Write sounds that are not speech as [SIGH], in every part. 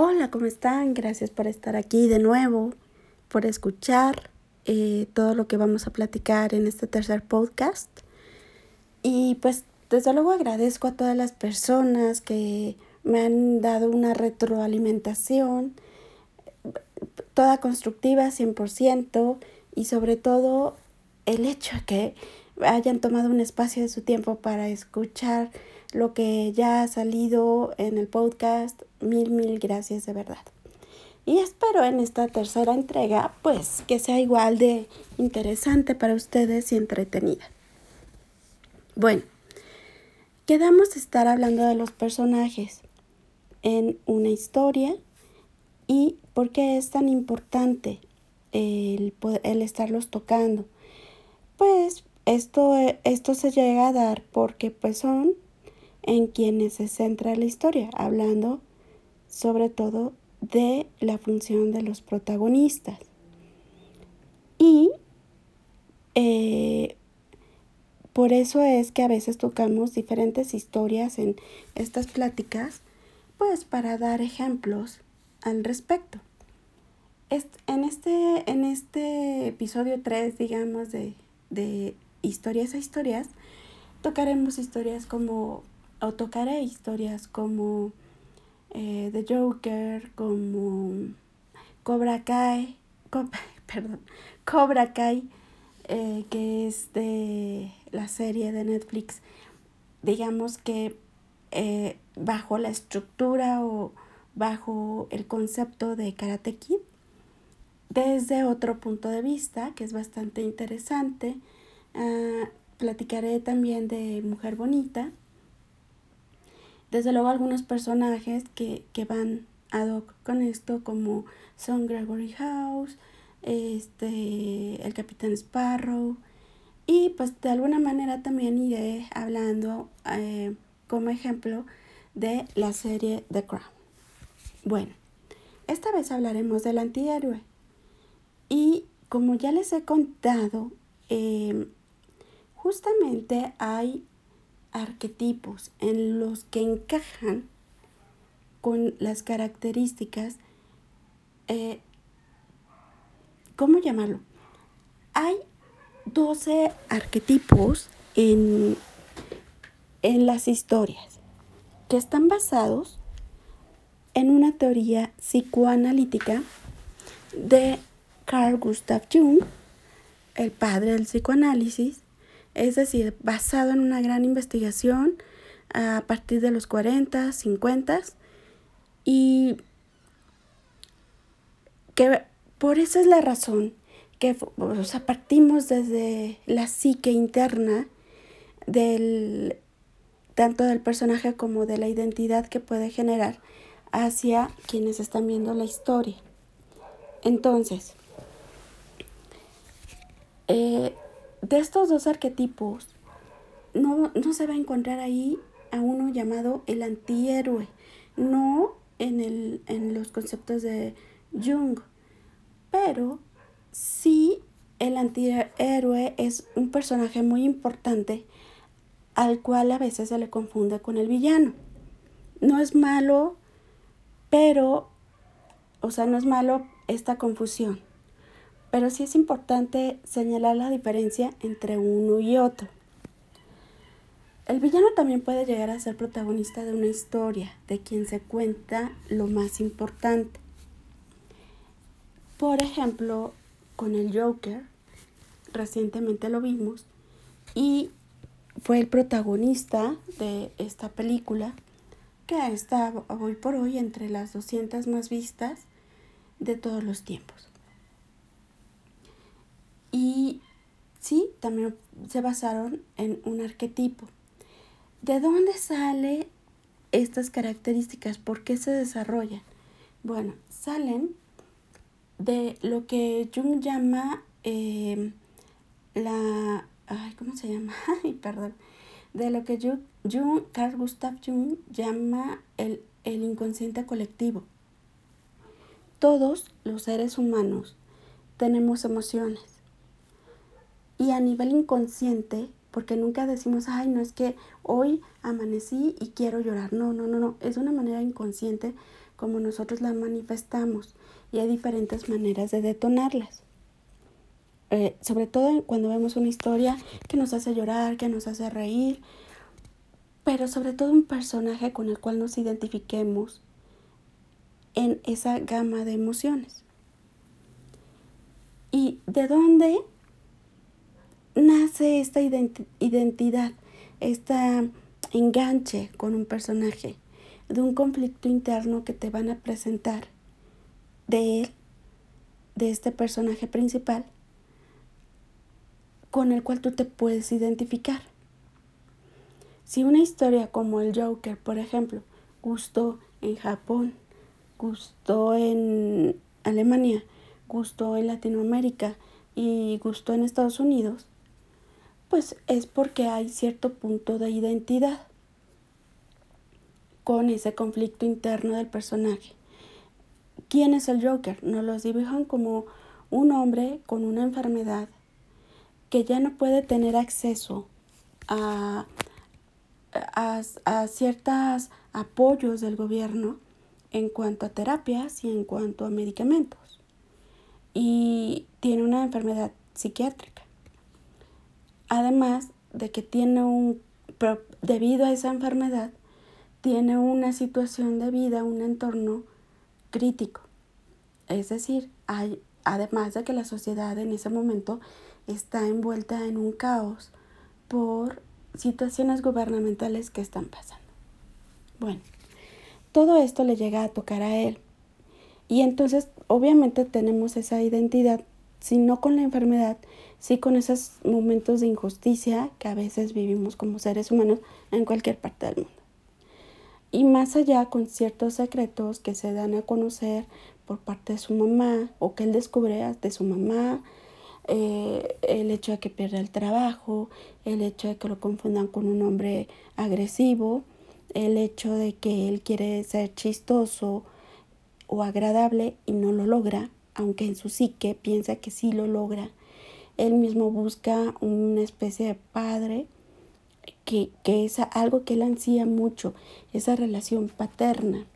Hola, ¿cómo están? Gracias por estar aquí de nuevo, por escuchar eh, todo lo que vamos a platicar en este tercer podcast. Y pues desde luego agradezco a todas las personas que me han dado una retroalimentación, toda constructiva, 100%, y sobre todo el hecho de que hayan tomado un espacio de su tiempo para escuchar lo que ya ha salido en el podcast. Mil, mil gracias de verdad. Y espero en esta tercera entrega, pues, que sea igual de interesante para ustedes y entretenida. Bueno, quedamos estar hablando de los personajes en una historia y por qué es tan importante el, el estarlos tocando. Pues esto, esto se llega a dar porque pues son en quienes se centra la historia, hablando sobre todo de la función de los protagonistas. Y eh, por eso es que a veces tocamos diferentes historias en estas pláticas, pues para dar ejemplos al respecto. En este, en este episodio 3, digamos, de, de historias a historias, tocaremos historias como o tocaré historias como eh, The Joker, como Cobra Kai, [LAUGHS] perdón, Cobra Kai, eh, que es de la serie de Netflix, digamos que eh, bajo la estructura o bajo el concepto de Karate Kid, desde otro punto de vista, que es bastante interesante. Ah, platicaré también de Mujer Bonita, desde luego algunos personajes que, van ad hoc con esto, como son Gregory House, este, el Capitán Sparrow, y pues de alguna manera también iré hablando eh, como ejemplo de la serie The Crown. Bueno, esta vez hablaremos del antihéroe. Y como ya les he contado, eh, justamente hay arquetipos en los que encajan con las características, eh, ¿cómo llamarlo? Hay 12 arquetipos en, en las historias que están basados en una teoría psicoanalítica de Carl Gustav Jung, el padre del psicoanálisis, es decir, basado en una gran investigación a partir de los 40, 50 y que por eso es la razón que partimos desde la psique interna del tanto del personaje como de la identidad que puede generar hacia quienes están viendo la historia. Entonces, eh, de estos dos arquetipos, no, se va a encontrar ahí a uno llamado el antihéroe, no en, el, en los conceptos de Jung, pero sí el antihéroe es un personaje muy importante al cual a veces se le confunde con el villano. No es malo, pero, o sea, no es malo esta confusión pero sí es importante señalar la diferencia entre uno y otro. El villano también puede llegar a ser protagonista de una historia, de quien se cuenta lo más importante. Por ejemplo, con el Joker, recientemente lo vimos, y fue el protagonista de esta película, que está hoy por hoy entre las 200 más vistas de todos los tiempos. Y sí, también se basaron en un arquetipo. ¿De dónde salen estas características? ¿Por qué se desarrollan? Bueno, salen de lo que Jung llama em, la... Ay, ¿Cómo se llama? [LAUGHS] Ay, perdón. De lo que Jung, Carl Gustav Jung llama el, el inconsciente colectivo. Todos los seres humanos tenemos emociones y a nivel inconsciente, porque nunca decimos, ay, no es que hoy amanecí y quiero llorar. No, no, no, no. Es una manera inconsciente como nosotros la manifestamos y hay diferentes maneras de detonarlas. Eh, sobre todo cuando vemos una historia que nos hace llorar, que nos hace reír, pero sobre todo un personaje con el cual nos identifiquemos en esa gama de emociones. ¿Y de dónde nace esta identidad, este enganche con un personaje? De un conflicto interno que te van a presentar de él, de este personaje principal, con el cual tú te puedes identificar. Si una historia como el Joker, por ejemplo, gustó en Japón, gustó en Alemania, gustó en Latinoamérica y gustó en Estados Unidos, pues es porque hay cierto punto de identidad con ese conflicto interno del personaje. ¿Quién es el Joker? Nos lo dibujan como un hombre con una enfermedad que ya no puede tener acceso a, a, a ciertos apoyos del gobierno en cuanto a terapias y en cuanto a medicamentos. Y tiene una enfermedad psiquiátrica. Además de que tiene un, debido a esa enfermedad, tiene una situación de vida, un entorno crítico. Es decir, hay, además de que la sociedad en ese momento está envuelta en un caos por situaciones gubernamentales que están pasando. Bueno, todo esto le llega a tocar a él. Y entonces, obviamente tenemos esa identidad, si no con la enfermedad, sí con esos momentos de injusticia que a veces vivimos como seres humanos en cualquier parte del mundo. Y más allá con ciertos secretos que se dan a conocer por parte de su mamá o que él descubre de su mamá, eh, el hecho de que pierda el trabajo, el hecho de que lo confundan con un hombre agresivo, el hecho de que él quiere ser chistoso o agradable y no lo logra, aunque en su psique piensa que sí lo logra. Él mismo busca una especie de padre que, que es algo que él ansía mucho, esa relación paterna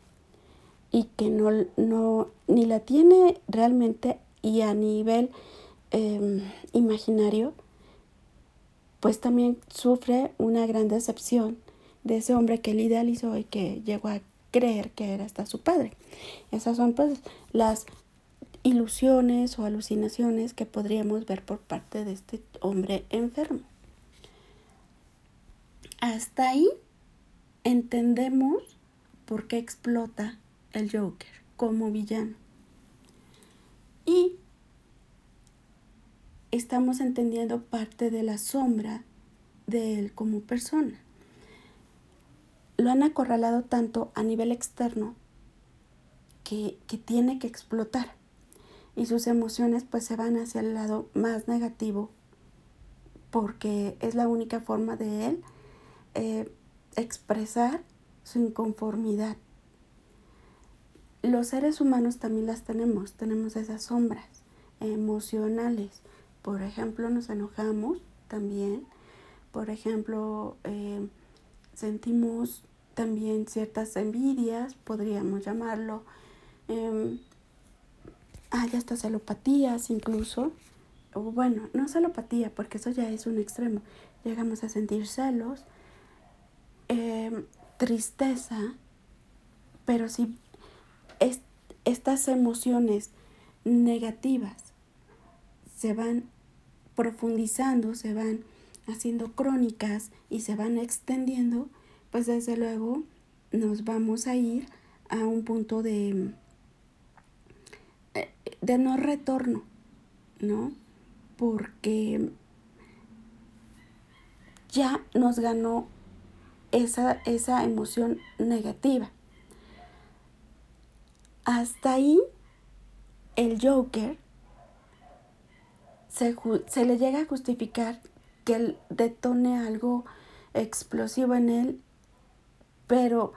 y que no, no ni la tiene realmente y a nivel em, imaginario, pues también sufre una gran decepción de ese hombre que él idealizó y que llegó a creer que era hasta su padre. Esas son pues las ilusiones o alucinaciones que podríamos ver por parte de este hombre enfermo. Hasta ahí entendemos por qué explota el Joker como villano. Y estamos entendiendo parte de la sombra de él como persona lo han acorralado tanto a nivel externo que, tiene que explotar y sus emociones pues se van hacia el lado más negativo porque es la única forma de él eh, expresar su inconformidad. Los seres humanos también las tenemos, tenemos esas sombras emocionales. Por ejemplo, nos enojamos también. Por ejemplo, eh, sentimos también ciertas envidias, podríamos llamarlo. Eh, hay hasta celopatías incluso. O bueno, no celopatía, porque eso ya es un extremo. Llegamos a sentir celos, em, tristeza, pero si estas emociones negativas se van profundizando, se van haciendo crónicas y se van extendiendo, pues desde luego nos vamos a ir a un punto de, de no retorno, ¿no? Porque ya nos ganó esa, esa emoción negativa. Hasta ahí el Joker se, se, le llega a justificar que él detone algo explosivo en él, pero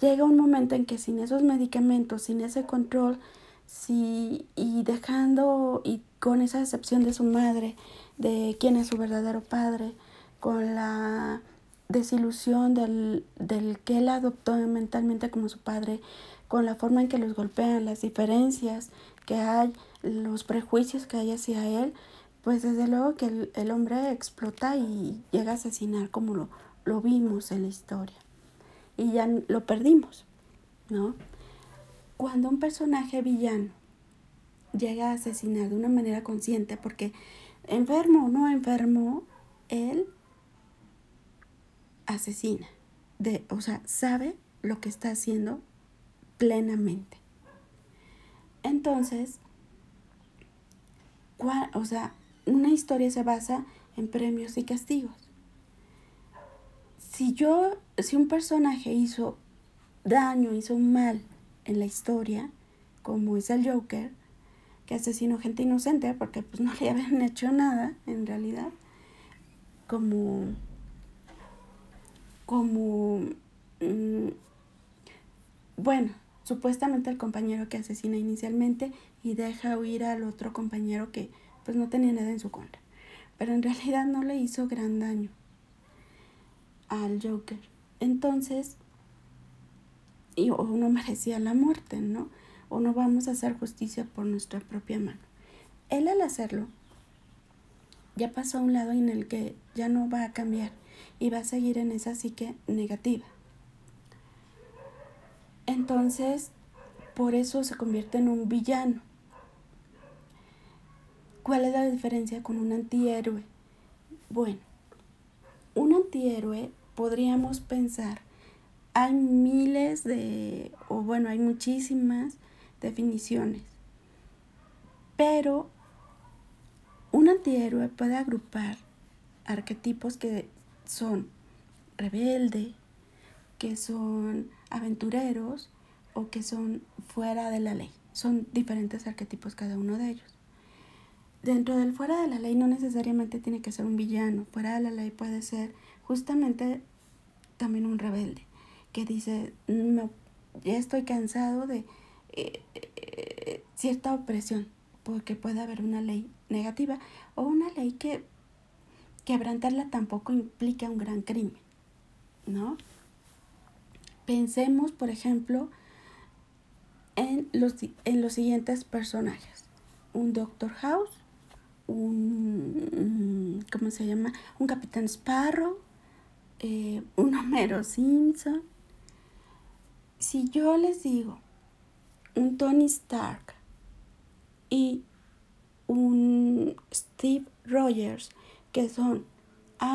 llega un momento en que sin esos medicamentos, sin ese control, si, y dejando y con esa decepción de su madre, de quién es su verdadero padre, con la desilusión del, del que él adoptó mentalmente como su padre, con la forma en que los golpean, las diferencias que hay, los prejuicios que hay hacia él, pues desde luego que el, el hombre explota y llega a asesinar como lo, lo vimos en la historia. Y ya lo perdimos, ¿no? Cuando un personaje villano llega a asesinar de una manera consciente, porque enfermo o no enfermo, él asesina. De, o sea, sabe lo que está haciendo plenamente. Entonces, o sea, una historia se basa en premios y castigos. Si yo, si un personaje hizo daño, hizo mal en la historia, como es el Joker, que asesinó gente inocente porque pues [LAUGHS] no le habían hecho nada en realidad, como, como, mm, bueno, supuestamente el compañero que asesina inicialmente y deja huir al otro compañero que pues no tenía nada en su contra. Pero en realidad no le hizo gran daño al Joker. Entonces, y uno [LAUGHS] merecía la muerte, ¿no? O no vamos a hacer justicia por nuestra propia mano. Él al hacerlo, ya pasó a un lado en el que ya no va a cambiar y va a seguir en esa psique negativa. Entonces, por eso se convierte en un villano. ¿Cuál es la diferencia con un antihéroe? Bueno, un antihéroe podríamos pensar, hay miles de, o bueno, hay muchísimas definiciones, pero un antihéroe puede agrupar arquetipos que son rebelde, que son aventureros o que son fuera de la ley. Son diferentes arquetipos cada uno de ellos. Dentro del fuera de la ley no necesariamente tiene que ser un villano. Fuera de la ley puede ser justamente también un rebelde que dice, no, ya estoy cansado de eh, eh, cierta opresión, porque puede haber una ley negativa o una ley que quebrantarla tampoco implica un gran crimen, ¿no? Pensemos, por ejemplo, en los, en los siguientes personajes. Un Doctor House, un, ¿cómo se llama? Un Capitán Sparrow, eh, un Homero Simpson. Si yo les digo un Tony Stark y un Steve Rogers, que son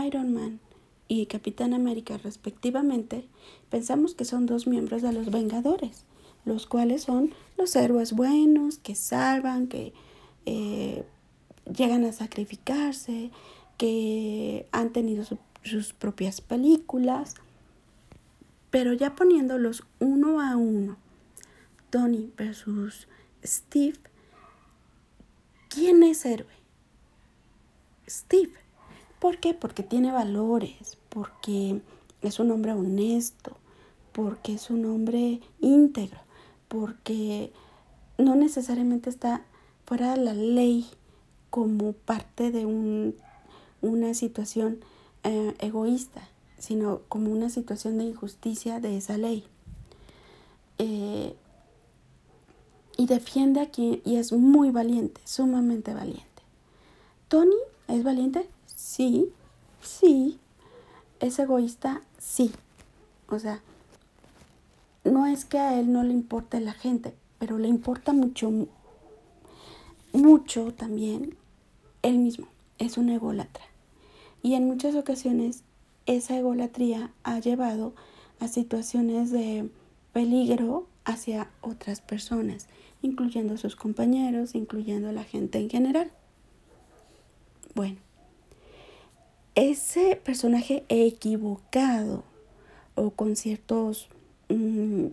Iron Man y Capitán América respectivamente, pensamos que son dos miembros de los Vengadores, los cuales son los héroes buenos que salvan, que eh, llegan a sacrificarse, que han tenido sus propias películas, pero ya poniéndolos uno a uno, Tony versus Steve, ¿quién es héroe? Steve. ¿Por qué? Porque tiene valores, porque es un hombre honesto, porque es un hombre íntegro, porque no necesariamente está fuera de la ley como parte de un, una situación eh, egoísta, sino como una situación de injusticia de esa ley. Eh, y defiende aquí y es muy valiente, sumamente valiente. Tony es valiente, sí, sí, ¿Es egoísta? Sí. O sea, no es que a él no le importe la gente, pero le importa mucho, mucho también él mismo. Es un ególatra. Y en muchas ocasiones esa egolatría ha llevado a situaciones de peligro hacia otras personas, incluyendo sus compañeros, incluyendo a la gente en general. Bueno, ese personaje equivocado o con ciertos, mm,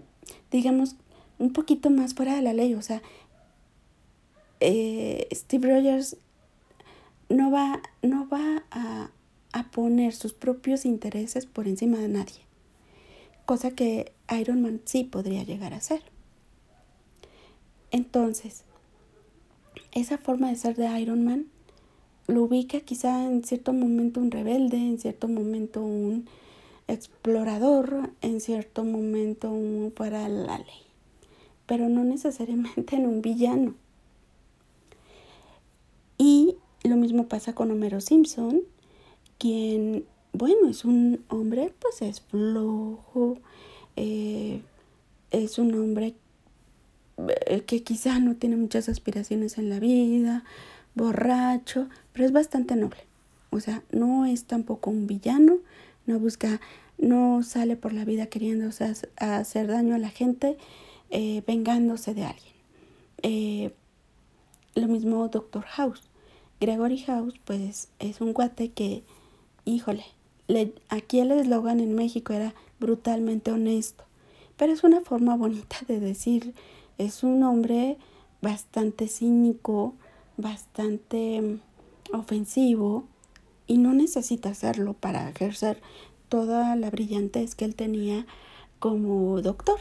digamos, un poquito más fuera de la ley, o sea, eh, Steve Rogers no va, no va a, a poner sus propios intereses por encima de nadie, cosa que Iron Man sí podría llegar a hacer. Entonces, esa forma de ser de Iron Man lo ubica quizá en cierto momento un rebelde, en cierto momento un explorador en cierto momento para la ley, pero no necesariamente en un villano. Y lo mismo pasa con Homero Simpson, quien, bueno, es un hombre, pues es flojo, eh, es un hombre eh, que quizá no tiene muchas aspiraciones en la vida, borracho, pero es bastante noble. O sea, no es tampoco un villano, no busca, no sale por la vida queriendo hacer daño a la gente, eh, vengándose de alguien. Eh, lo mismo Doctor House. Gregory House, pues es un guate que, híjole, aquí el eslogan en México era brutalmente honesto, pero es una forma bonita de decir, es un hombre bastante cínico, bastante mm, ofensivo, y no necesita hacerlo para ejercer toda la brillantez que él tenía como doctor.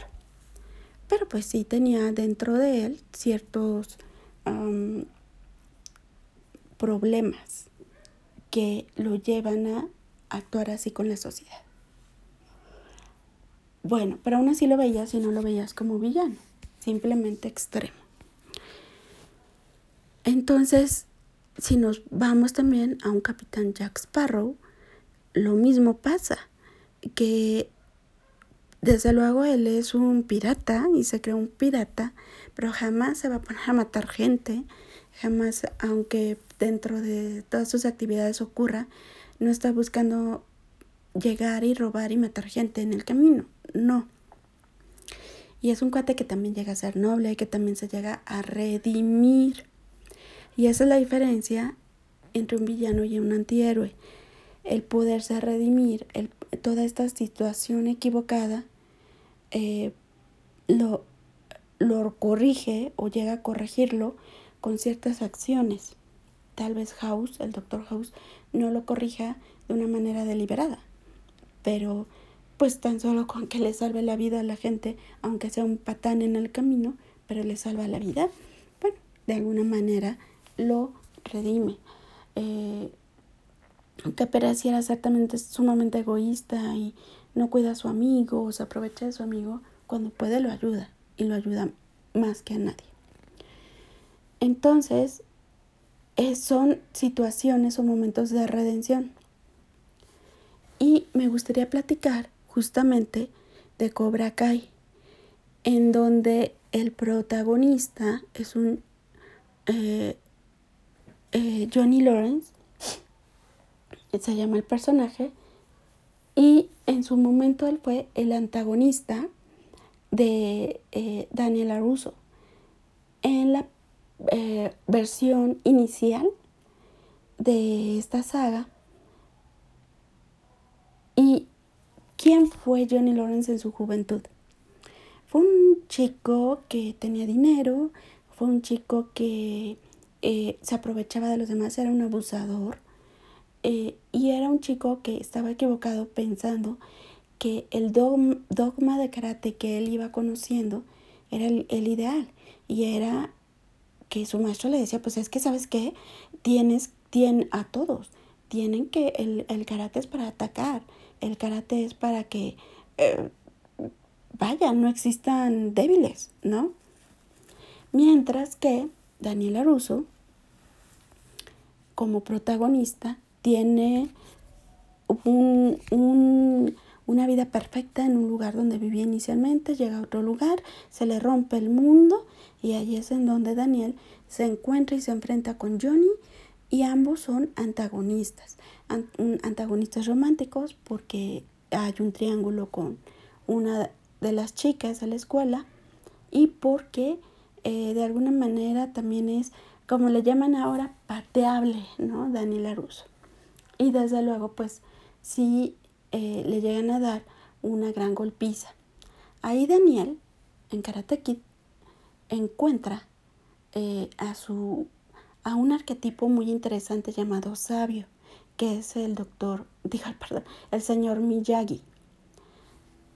Pero pues sí tenía dentro de él ciertos problemas que lo llevan a actuar así con la sociedad. Bueno, pero aún así lo veías y no lo veías como villano, simplemente extremo. Entonces, si nos vamos también a un capitán Jack Sparrow, lo mismo pasa, que desde luego él es un pirata y se cree un pirata, pero jamás se va a poner a matar gente, jamás, aunque dentro de todas sus actividades ocurra, no está buscando llegar y robar y matar gente en el camino, no. Y es un cuate que también llega a ser noble, que también se llega a redimir. Y esa es la diferencia entre un villano y un antihéroe. El poderse redimir, toda esta situación equivocada, eh, lo, lo corrige o llega a corregirlo con ciertas acciones. Tal vez House, el doctor House, no lo corrija de una manera deliberada, pero pues tan solo con que le salve la vida a la gente, aunque sea un patán en el camino, pero le salva la vida, bueno, de alguna manera lo redime. Eh, que pareciera ciertamente sumamente egoísta y no cuida a su amigo o se aprovecha de su amigo, cuando puede lo ayuda y lo ayuda más que a nadie. Entonces, eh, son situaciones o momentos de redención. Y me gustaría platicar justamente de Cobra Kai, en donde el protagonista es un eh, eh, Johnny Lawrence, se llama el personaje, y en su momento él fue el antagonista de eh, Daniel Aruso. En la eh, versión inicial de esta saga, ¿y quién fue Johnny Lawrence en su juventud? Fue un chico que tenía dinero, fue un chico que eh, se aprovechaba de los demás, era un abusador. Eh, y era un chico que estaba equivocado pensando que el dogma de karate que él iba conociendo era el, ideal. Y era que su maestro le decía, pues es que, ¿sabes qué? Tienes, tienen a todos. Tienen que, el, el karate es para atacar. El karate es para que, eh, vaya, no existan débiles, ¿no? Mientras que Daniela Russo, como protagonista, tiene una vida perfecta en un lugar donde vivía inicialmente, llega a otro lugar, se le rompe el mundo y ahí es en donde Daniel se encuentra y se enfrenta con Johnny y ambos son antagonistas, antagonistas románticos porque hay un triángulo con una de las chicas de la escuela y porque eh, de alguna manera también es, como le llaman ahora, pateable, ¿no? Daniel Russo. Y desde luego, pues, sí eh, le llegan a dar una gran golpiza. Ahí Daniel, en Karate Kid, encuentra eh, a, su, a un arquetipo muy interesante llamado sabio, que es el doctor, [LAUGHS] digo, el señor Miyagi.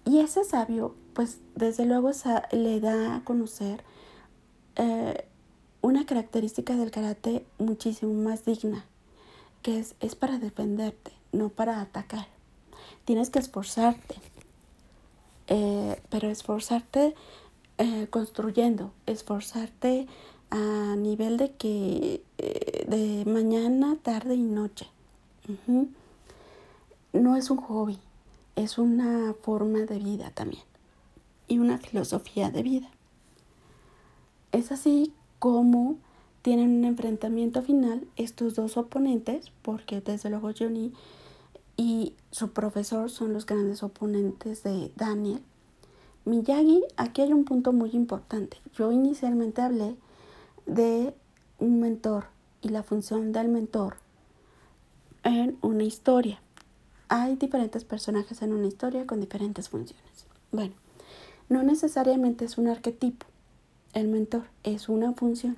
Y ese sabio, pues desde luego le da a conocer eh, una característica del karate muchísimo más digna, que es, es para defenderte, no para atacar. Tienes que esforzarte, eh, pero esforzarte eh, construyendo, esforzarte a nivel de que eh, de mañana, tarde y noche. No es un hobby, es una forma de vida también y una filosofía de vida. Es así como tienen un enfrentamiento final estos dos oponentes, porque desde luego Johnny y su profesor son los grandes oponentes de Daniel. Miyagi, aquí hay un punto muy importante. Yo inicialmente hablé de un mentor y la función del mentor en una historia. Hay diferentes personajes en una historia con diferentes funciones. Bueno, no necesariamente es un arquetipo. El mentor es una función.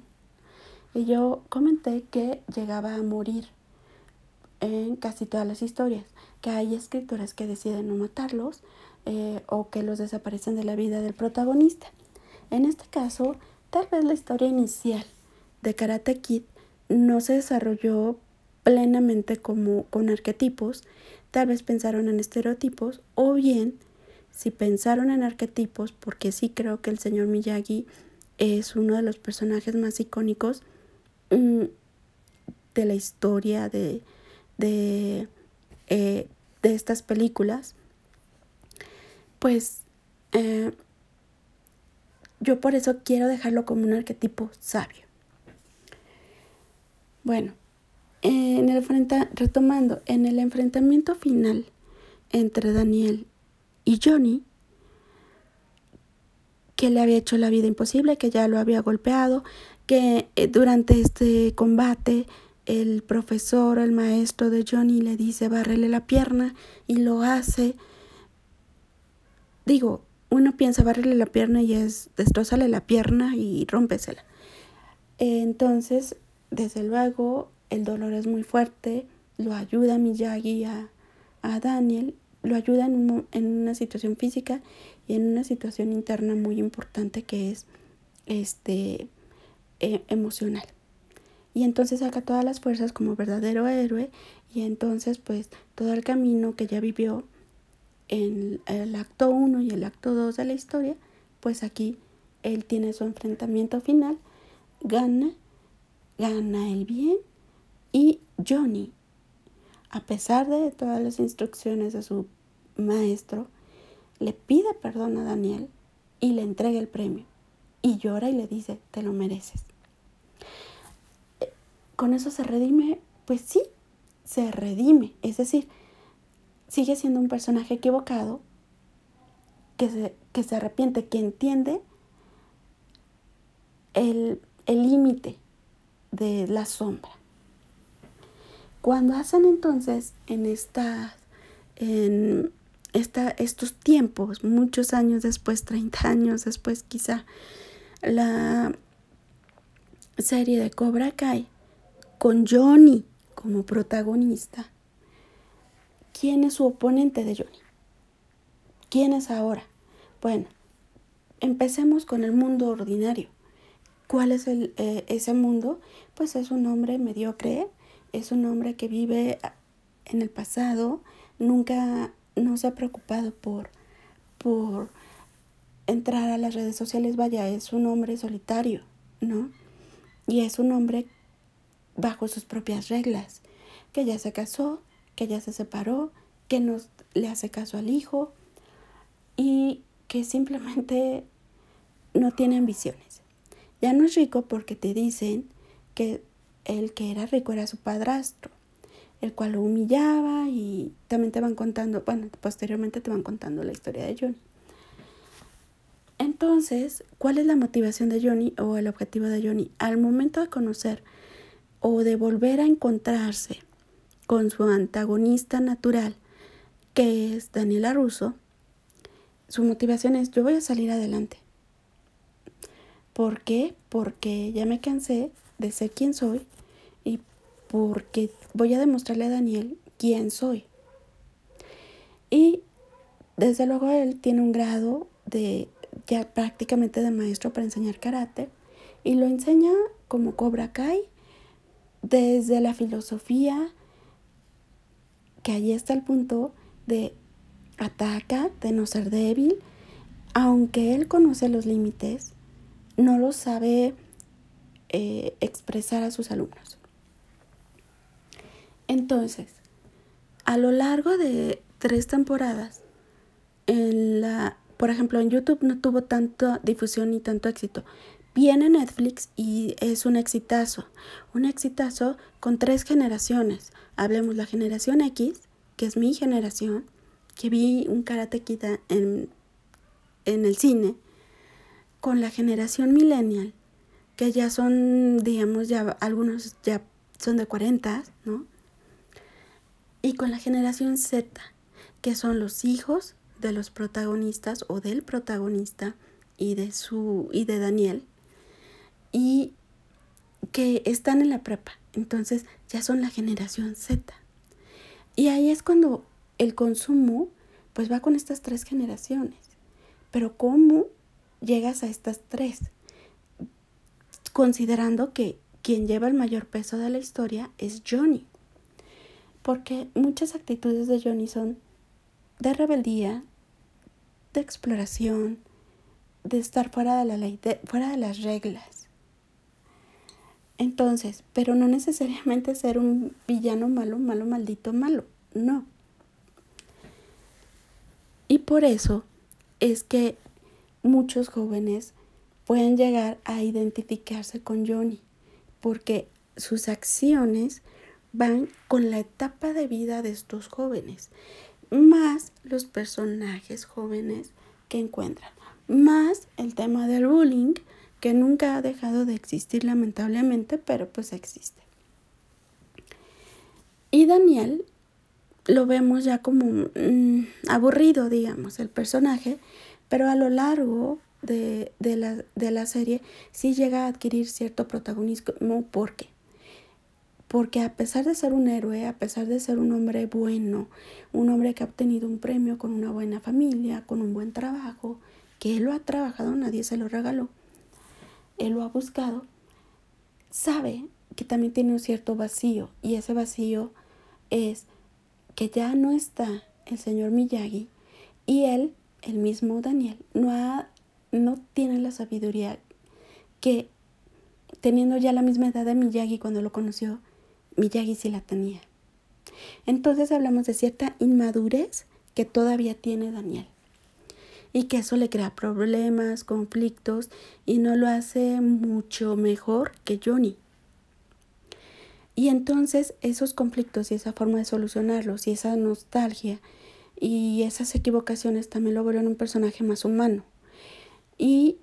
Y yo comenté que llegaba a morir en casi todas las historias, que hay escritores que deciden no matarlos eh, o que los desaparecen de la vida del protagonista. En este caso, tal vez la historia inicial de Karate Kid no se desarrolló plenamente como con arquetipos, tal vez pensaron en estereotipos o bien si pensaron en arquetipos, porque sí creo que el señor Miyagi es uno de los personajes más icónicos mm, de la historia de, de, eh, de estas películas, pues eh, yo por eso quiero dejarlo como un arquetipo sabio. Bueno, en el retomando, en el enfrentamiento final entre Daniel y Johnny, que le había hecho la vida imposible, que ya lo había golpeado, que eh, durante este combate el profesor, el maestro de Johnny le dice barrele la pierna y lo hace. Digo, uno piensa barrele la pierna y es destrozale la pierna y rómpesela. Entonces, desde luego, el dolor es muy fuerte, lo ayuda Miyagi a, a Daniel, lo ayuda en, en una situación física y en una situación interna muy importante que es este e, emocional y entonces saca todas las fuerzas como verdadero héroe y entonces pues todo el camino que ya vivió en el acto 1 y el acto 2 de la historia, pues aquí él tiene su enfrentamiento final, gana, gana el bien y Johnny, a pesar de todas las instrucciones de su maestro, le pide perdón a Daniel y le entrega el premio y llora y le dice, te lo mereces con eso se redime, pues sí, se redime. Es decir, sigue siendo un personaje equivocado, que se, que se arrepiente, que entiende el límite de la sombra. Cuando hacen entonces en en esta, estos tiempos, muchos años después, 30 años después quizá, la serie de Cobra Kai, con Johnny como protagonista. ¿Quién es su oponente de Johnny? ¿Quién es ahora? Bueno, empecemos con el mundo ordinario. ¿Cuál es el, eh, ese mundo? Pues es un hombre mediocre, es un hombre que vive en el pasado, nunca no se ha preocupado por, por entrar a las redes sociales, vaya, es un hombre solitario, ¿no? Y es un hombre bajo sus propias reglas, que ya se casó, que ya se separó, que no le hace caso al hijo y que simplemente no tiene ambiciones. Ya no es rico porque te dicen que el que era rico era su padrastro, el cual lo humillaba y también te van contando, bueno, posteriormente te van contando la historia de Johnny. Entonces, ¿cuál es la motivación de Johnny o el objetivo de Johnny? Al momento de conocer o de volver a encontrarse con su antagonista natural, que es Daniela Russo, su motivación es yo voy a salir adelante. ¿Por qué? Porque ya me cansé de ser quien soy y porque voy a demostrarle a Daniel quién soy. Y desde luego él tiene un grado de ya prácticamente de maestro para enseñar karate y lo enseña como Cobra Kai desde la filosofía, que ahí está el punto, de ataca, de no ser débil, aunque él conoce los límites, no lo sabe eh, expresar a sus alumnos. Entonces, a lo largo de tres temporadas, en la, por ejemplo, en YouTube no tuvo tanta difusión ni tanto éxito. Viene Netflix y es un exitazo. Un exitazo con tres generaciones. Hablemos la generación X, que es mi generación, que vi un karate kid en, en el cine, con la generación millennial, que ya son, digamos, ya algunos ya son de 40, ¿no? Y con la generación Z, que son los hijos de los protagonistas o del protagonista y de su y de Daniel y que están en la prepa. Entonces ya son la generación Z. Y ahí es cuando el consumo pues va con estas tres generaciones. Pero ¿cómo llegas a estas tres? Considerando que quien lleva el mayor peso de la historia es Johnny porque muchas actitudes de Johnny son de rebeldía, de exploración, de estar fuera de la ley, fuera de las reglas. Entonces, pero no necesariamente ser un villano malo, malo, maldito, malo, no. Y por eso es que muchos jóvenes pueden llegar a identificarse con Johnny, porque sus acciones van con la etapa de vida de estos jóvenes, más los personajes jóvenes que encuentran, más el tema del bullying que nunca ha dejado de existir lamentablemente, pero pues existe. Y Daniel lo vemos ya como mm, aburrido, digamos, el personaje, pero a lo largo de, la, de la serie sí llega a adquirir cierto protagonismo. Porque porque a pesar de ser un héroe, a pesar de ser un hombre bueno, un hombre que ha obtenido un premio con una buena familia, con un buen trabajo, que él lo ha trabajado, nadie se lo regaló, él lo ha buscado, sabe que también tiene un cierto vacío y ese vacío es que ya no está el señor Miyagi y él, el mismo Daniel, no, ha, no tiene la sabiduría que teniendo ya la misma edad de Miyagi cuando lo conoció, Miyagi sí la tenía. Entonces hablamos de cierta inmadurez que todavía tiene Daniel y que eso le crea problemas, conflictos y no lo hace mucho mejor que Johnny. Y entonces esos conflictos y esa forma de solucionarlos y esa nostalgia y esas equivocaciones también lo vuelven un personaje más humano. Y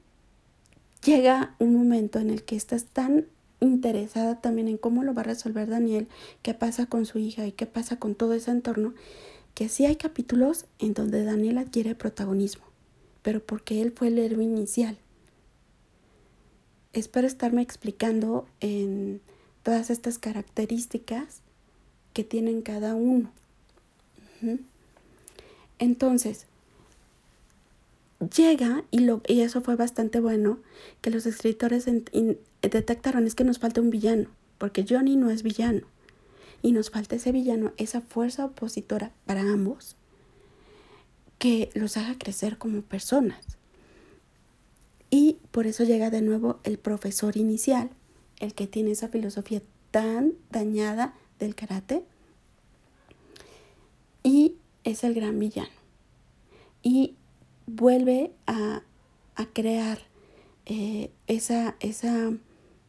llega un momento en el que estás tan interesada también en cómo lo va a resolver Daniel, qué pasa con su hija y qué pasa con todo ese entorno, que sí hay capítulos en donde Daniel adquiere protagonismo, pero porque él fue el héroe inicial. Espero estarme explicando en todas estas características que tienen cada uno. Entonces, llega, y, lo, y eso fue bastante bueno, que los escritores detectaron es que nos falta un villano, porque Johnny no es villano. Y nos falta ese villano, esa fuerza opositora para ambos, que los haga crecer como personas. Y por eso llega de nuevo el profesor inicial, el que tiene esa filosofía tan dañada del karate. Y es el gran villano. Y vuelve a, crear eh, esa, esa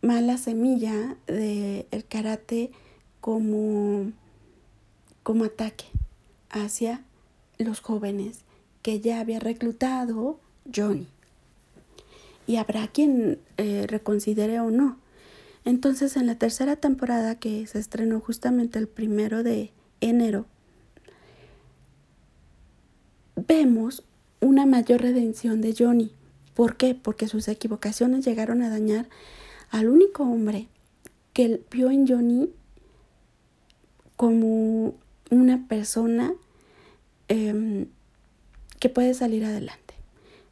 mala semilla del el karate como, como ataque hacia los jóvenes que ya había reclutado Johnny. Y habrá quien eh, reconsidere o no. Entonces en la tercera temporada que se estrenó justamente el primero de enero, vemos una mayor redención de Johnny. ¿Por qué? Porque sus equivocaciones llegaron a dañar al único hombre que vio en Johnny como una persona em, que puede salir adelante.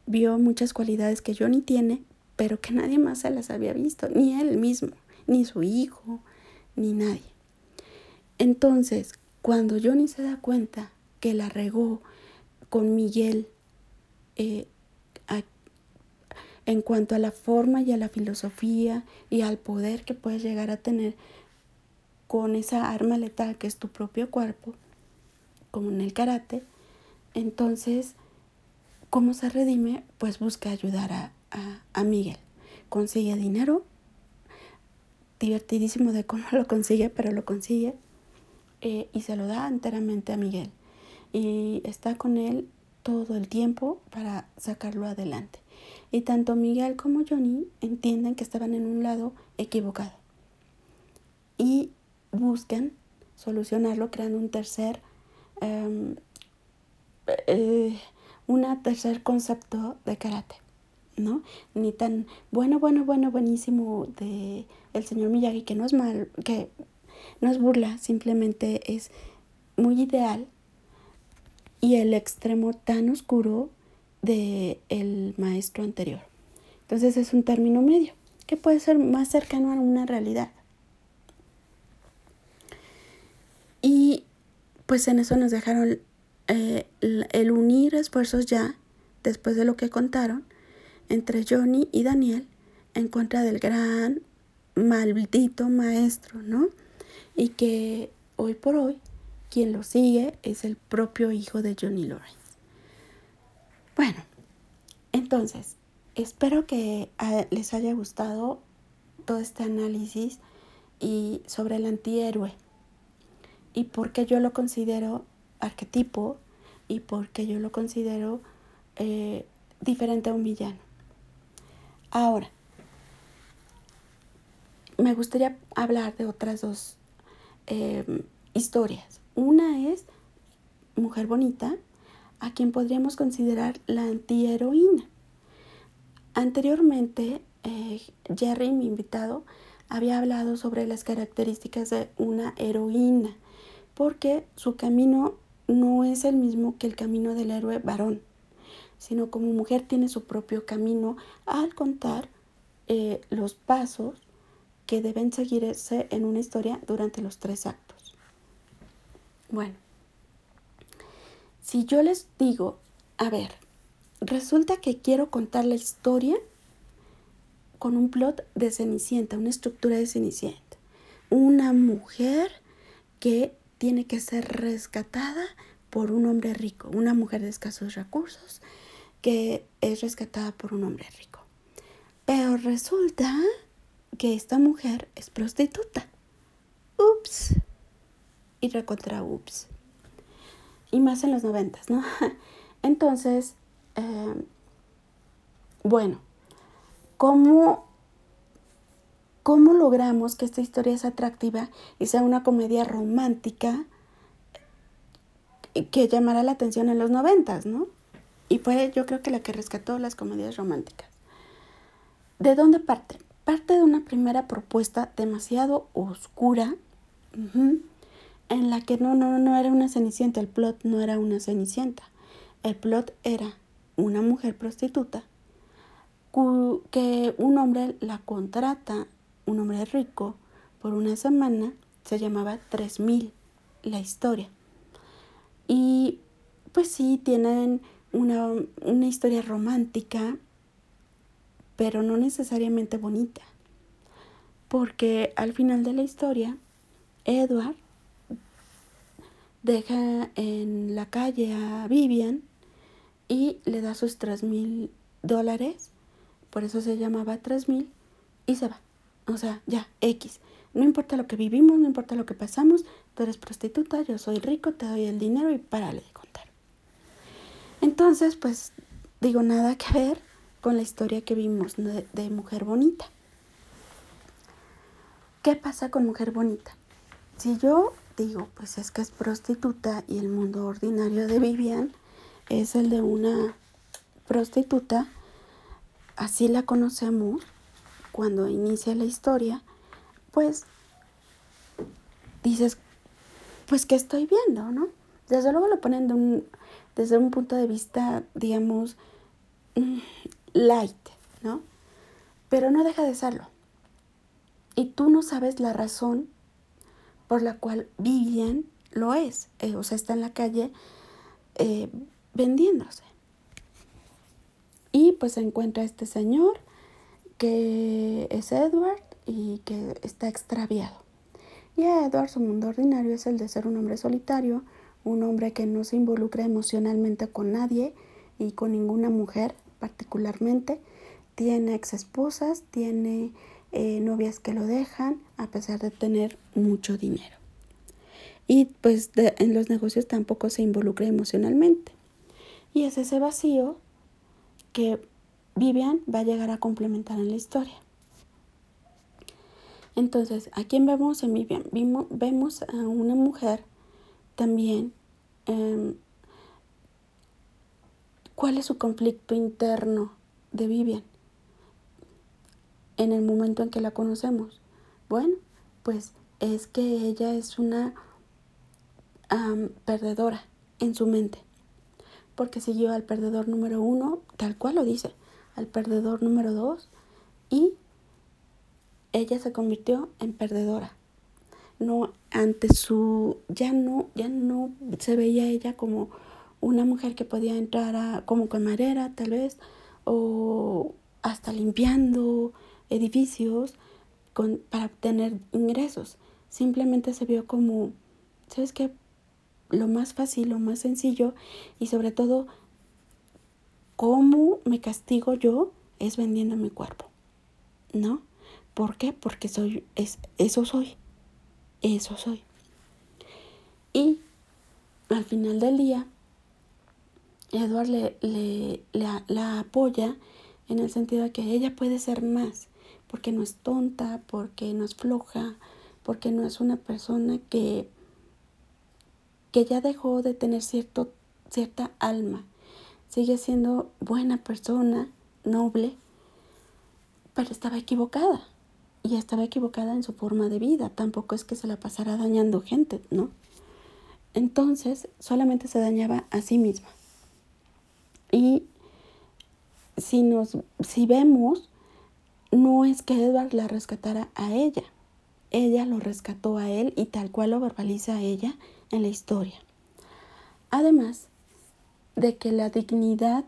Vio muchas cualidades que Johnny tiene, pero que nadie más se las había visto, ni él mismo, ni su hijo, ni nadie. Entonces, cuando Johnny se da cuenta que la regó con Miguel eh, en cuanto a la forma y a la filosofía y al poder que puedes llegar a tener con esa arma letal que es tu propio cuerpo, como en el karate, entonces, ¿cómo se redime? Pues busca ayudar a, a, Miguel. Consigue dinero, divertidísimo de cómo [LAUGHS] lo consigue, pero lo consigue eh, y se lo da enteramente a Miguel. Y está con él todo el tiempo para sacarlo adelante. Y tanto Miguel como Johnny entienden que estaban en un lado equivocado. Y buscan solucionarlo creando un tercer, um, eh, una tercer concepto de karate. ¿no? Ni tan bueno, bueno, bueno, buenísimo de el señor Miyagi, que no es mal, que no es burla, simplemente es muy ideal. Y el extremo tan oscuro de el maestro anterior. Entonces es un término medio, que puede ser más cercano a una realidad. Y pues en eso nos dejaron eh, el unir esfuerzos ya, después de lo que contaron, entre Johnny y Daniel en contra del gran maldito maestro, ¿no? Y que hoy por hoy quien lo sigue es el propio hijo de Johnny Lawrence. Bueno, entonces, espero que ah, les haya gustado todo este análisis y sobre el antihéroe y por qué yo lo considero arquetipo y por qué yo lo considero eh, diferente a un villano. Ahora, me gustaría hablar de otras dos em, historias. Una es Mujer Bonita, a quien podríamos considerar la antiheroína. Anteriormente, eh, Jerry, mi invitado, había hablado sobre las características de una heroína, porque su camino no es el mismo que el camino del héroe varón sino como mujer tiene su propio camino al contar eh, los pasos que deben seguirse en una historia durante los tres actos. Bueno, si yo les digo, a ver, resulta que quiero contar la historia con un plot de Cenicienta, una estructura de Cenicienta. Una mujer que tiene que ser rescatada por un hombre rico, una mujer de escasos recursos que es rescatada por un hombre rico. Pero resulta que esta mujer es prostituta. Ups. Y recontra ups. Y más en los noventas, ¿no? [LAUGHS] Entonces, em, bueno, ¿cómo, ¿cómo logramos que esta historia sea atractiva y sea una comedia romántica que llamara la atención en los noventas, ¿no? Y fue yo creo que la que rescató las comedias románticas. ¿De dónde parte? Parte de una primera propuesta demasiado oscura, en la que no, no, no era una cenicienta, el plot no era una cenicienta. El plot era una mujer prostituta que un hombre la contrata, un hombre rico, por una semana, se llamaba 3000 la historia. Y pues sí, tienen una, historia romántica, pero no necesariamente bonita. Porque al final de la historia, Edward deja en la calle a Vivian y le da sus tres mil dólares, por eso se llamaba tres mil, y se va. O sea, ya, X. No importa lo que vivimos, no importa lo que pasamos, tú eres prostituta, yo soy rico, te doy el dinero y párale de contar. Entonces, pues digo, nada que ver con la historia que vimos de, Mujer Bonita. ¿Qué pasa con Mujer Bonita? Si yo digo, pues es que es prostituta y el mundo ordinario de Vivian es el de una prostituta, así la conocemos cuando inicia la historia, pues dices, pues ¿qué estoy viendo, no? Desde luego lo ponen desde un punto de vista, digamos, mm, light, ¿no? Pero no deja de serlo. Y tú no sabes la razón por la cual Vivian lo es. Eh, o sea, está en la calle eh, vendiéndose. Y pues se encuentra este señor que es Edward y que está extraviado. Y a Edward su mundo ordinario es el de ser un hombre solitario, un hombre que no se involucra emocionalmente con nadie y con ninguna mujer particularmente. Tiene ex esposas, tiene eh, novias que lo dejan a pesar de tener mucho dinero. Y pues en los negocios tampoco se involucra emocionalmente. Y es ese vacío que Vivian va a llegar a complementar en la historia. Entonces, ¿a quién vemos en Vivian? vemos a una mujer también. Em, ¿Cuál es su conflicto interno de Vivian en el momento en que la conocemos? Bueno, pues es que ella es una perdedora en su mente, porque siguió al perdedor número uno, tal cual lo dice, al perdedor número dos, y ella se convirtió en perdedora. No ante su ya no ya no se veía ella como una mujer que podía entrar a, como camarera tal vez o hasta limpiando edificios con, para obtener ingresos. Simplemente se vio como, ¿sabes qué? Lo más fácil, lo más sencillo y sobre todo, ¿cómo me castigo yo? Es vendiendo mi cuerpo, ¿no? ¿Por qué? Porque soy, es, eso soy, eso soy. Y al final del día, Edward le, le, la apoya en el sentido de que ella puede ser más, porque no es tonta, porque no es floja, porque no es una persona que, que ya dejó de tener cierto, cierta alma. Sigue siendo buena persona, noble, pero estaba equivocada. Y estaba equivocada en su forma de vida. Tampoco es que se la pasara dañando gente, ¿no? Entonces solamente se dañaba a sí misma. Y si nos, si vemos, no es que Edward la rescatara a ella. Ella lo rescató a él y tal cual lo verbaliza a ella en la historia. Además de que la dignidad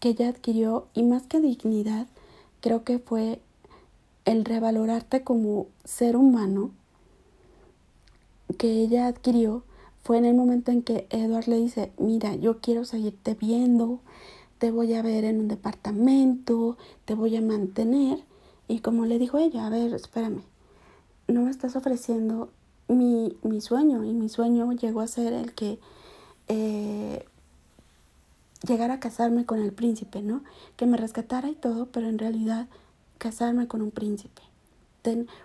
que ella adquirió, y más que dignidad, creo que fue el revalorarte como ser humano que ella adquirió, fue en el momento en que Edward le dice, mira, yo quiero seguirte viendo, te voy a ver en un departamento, te voy a mantener. Y como le dijo ella, a ver, espérame, no me estás ofreciendo mi, mi sueño. Y mi sueño llegó a ser el que eh, llegara a casarme con el príncipe, ¿no? Que me rescatara y todo, pero en realidad casarme con un príncipe.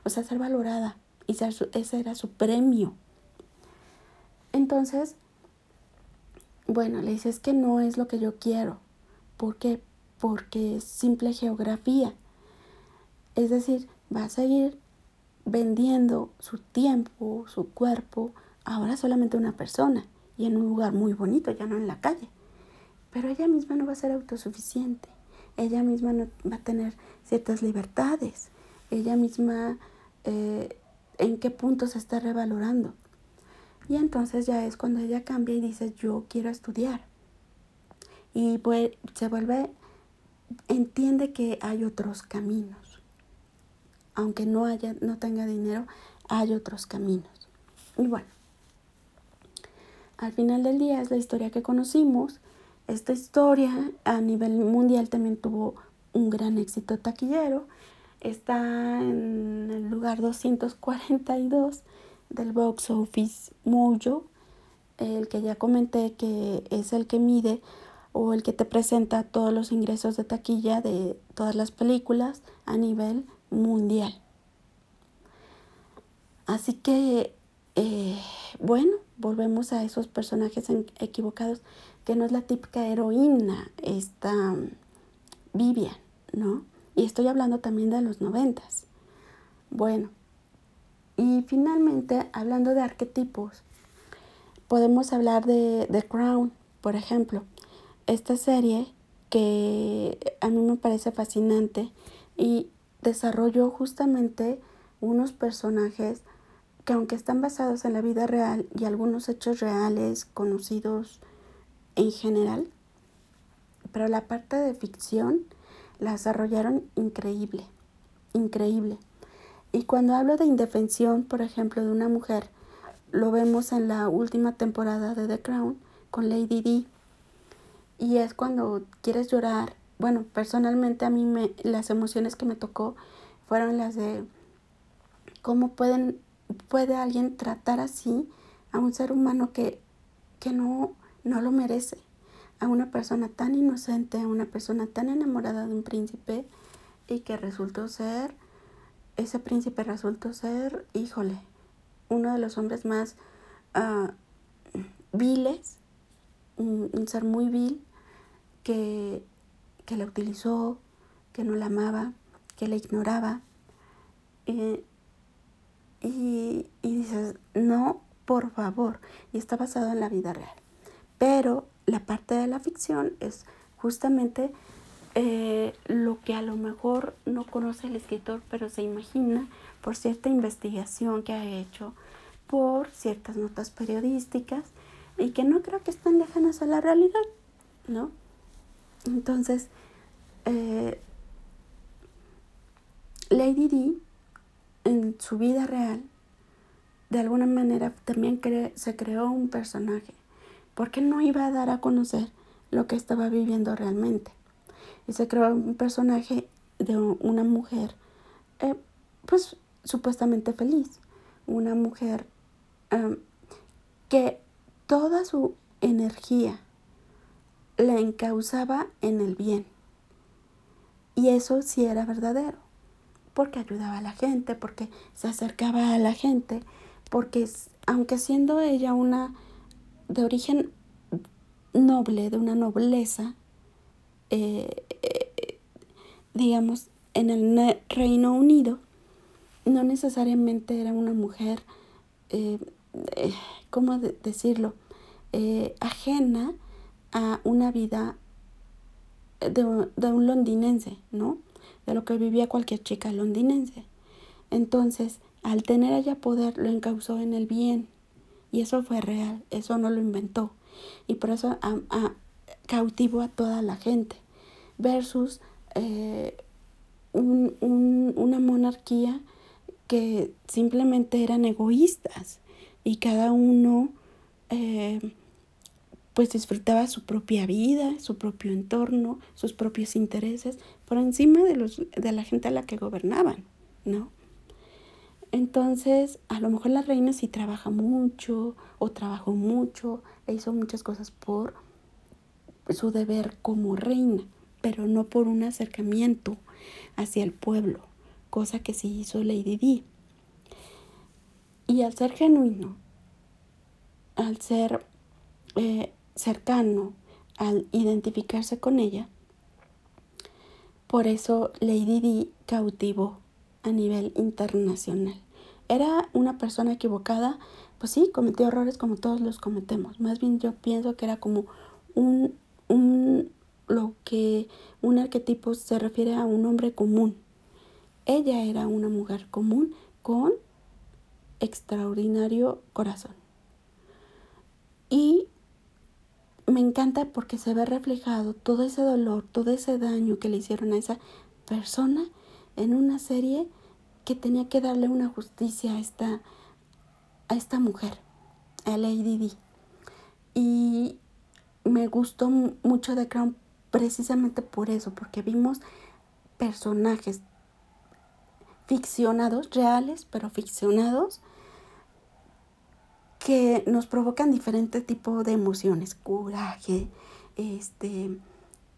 o sea, ser valorada. Y ese era su premio. Entonces, bueno, le dices que no es lo que yo quiero. ¿Por qué? Porque es simple geografía. Es decir, va a seguir vendiendo su tiempo, su cuerpo, ahora solamente una persona y en un lugar muy bonito, ya no en la calle. Pero ella misma no va a ser autosuficiente. Ella misma no va a tener ciertas libertades. Ella misma eh, en qué punto se está revalorando. Y entonces ya es cuando ella cambia y dice, yo quiero estudiar. Y se vuelve, entiende que hay otros caminos. Aunque no, haya, no tenga dinero, hay otros caminos. Y bueno, al final del día es la historia que conocimos. Esta historia a nivel mundial también tuvo un gran éxito taquillero. Está en el lugar 242 del box office Mojo, el que ya comenté que es el que mide o el que te presenta todos los ingresos de taquilla de todas las películas a nivel mundial. Así que, eh, bueno, volvemos a esos personajes equivocados, que no es la típica heroína, esta mm, Vivian, ¿no? Y estoy hablando también de los noventas. Bueno, y finalmente, hablando de arquetipos, podemos hablar de The Crown, por ejemplo esta serie que a mí me parece fascinante y desarrolló justamente unos personajes que aunque están basados en la vida real y algunos hechos reales conocidos en general, pero la parte de ficción la desarrollaron increíble, increíble. Y cuando hablo de indefensión, por ejemplo, de una mujer, lo vemos en la última temporada de The Crown con Lady D. Y es cuando quieres llorar. Bueno, personalmente a mí me, las emociones que me tocó fueron las de cómo pueden, puede alguien tratar así a un ser humano que, que no, no lo merece, a una persona tan inocente, a una persona tan enamorada de un príncipe y que resultó ser ese príncipe resultó ser, híjole, uno de los hombres más uh, viles, un, ser muy vil, que, que la utilizó, que no la amaba, que la ignoraba. y, y dices, no, por favor. Y está basado en la vida real. Pero la parte de la ficción es justamente eh, lo que a lo mejor no conoce el escritor, pero se imagina por cierta investigación que ha hecho, por ciertas notas periodísticas y que no creo que estén lejanas a la realidad, ¿no? Entonces, eh, Lady D, en su vida real, de alguna manera también se creó un personaje, porque no iba a dar a conocer lo que estaba viviendo realmente y se creó un personaje de una mujer, eh, pues supuestamente feliz, una mujer em, que toda su energía la encauzaba en el bien. Y eso sí era verdadero, porque ayudaba a la gente, porque se acercaba a la gente, porque aunque siendo ella una de origen noble, de una nobleza, eh, eh, digamos, en el Reino Unido, no necesariamente era una mujer, eh, ¿cómo decirlo?, ajena a una vida de, un londinense, ¿no? De lo que vivía cualquier chica londinense. Entonces, al tener ella poder, lo encausó en el bien. Y eso fue real, eso no lo inventó. Y por eso cautivó a toda la gente versus eh, una monarquía que simplemente eran egoístas y cada uno eh, pues disfrutaba su propia vida, su propio entorno, sus propios intereses por encima de, los, de la gente a la que gobernaban, ¿no? Entonces, a lo mejor la reina sí trabaja mucho o trabajó mucho e hizo muchas cosas por su deber como reina, pero no por un acercamiento hacia el pueblo, cosa que sí hizo Lady Di. Y al ser genuino, al ser eh, cercano, al identificarse con ella, por eso Lady Di cautivó a nivel internacional. Era una persona equivocada, pues sí, cometió errores como todos los cometemos. Más bien yo pienso que era como un, un lo que un arquetipo se refiere a un hombre común. Ella era una mujer común con extraordinario corazón. Y me encanta porque se ve reflejado todo ese dolor, todo ese daño que le hicieron a esa persona en una serie que tenía que darle una justicia a esta, a esta mujer, a Lady Di. Y me gustó mucho de Crown precisamente por eso, porque vimos personajes ficcionados, reales, pero ficcionados, que nos provocan diferentes tipos de emociones, coraje, este,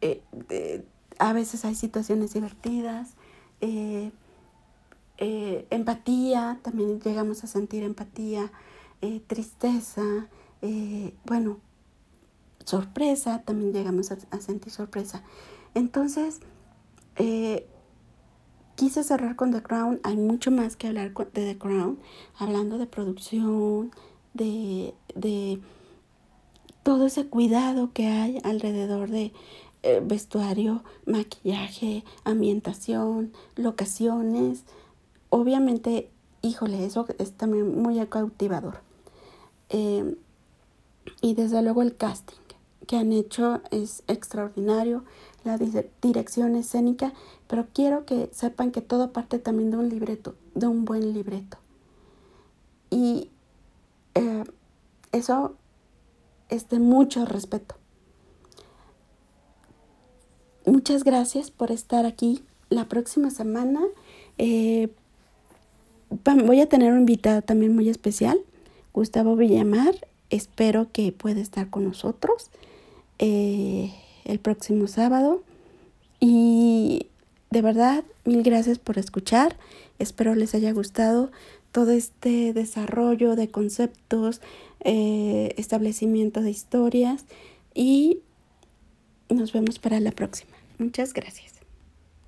eh, a veces hay situaciones divertidas, eh, eh, empatía, también llegamos a sentir empatía, tristeza, bueno, sorpresa, también llegamos a, sentir sorpresa. Entonces, eh, quise cerrar con The Crown. Hay mucho más que hablar de The Crown, hablando de producción, de, de todo ese cuidado que hay alrededor de eh, vestuario, maquillaje, ambientación, locaciones. Obviamente, híjole, eso es también muy cautivador. Eh, y desde luego el casting que han hecho es extraordinario, la dirección escénica, pero quiero que sepan que todo parte también de un libreto, de un buen libreto. Y eh, eso es de mucho respeto. Muchas gracias por estar aquí. La próxima semana eh, voy a tener un invitado también muy especial, Gustavo Villamar. Espero que pueda estar con nosotros eh, el próximo sábado. Y de verdad, mil gracias por escuchar. Espero les haya gustado todo este desarrollo de conceptos, eh, establecimiento de historias y nos vemos para la próxima. Muchas gracias.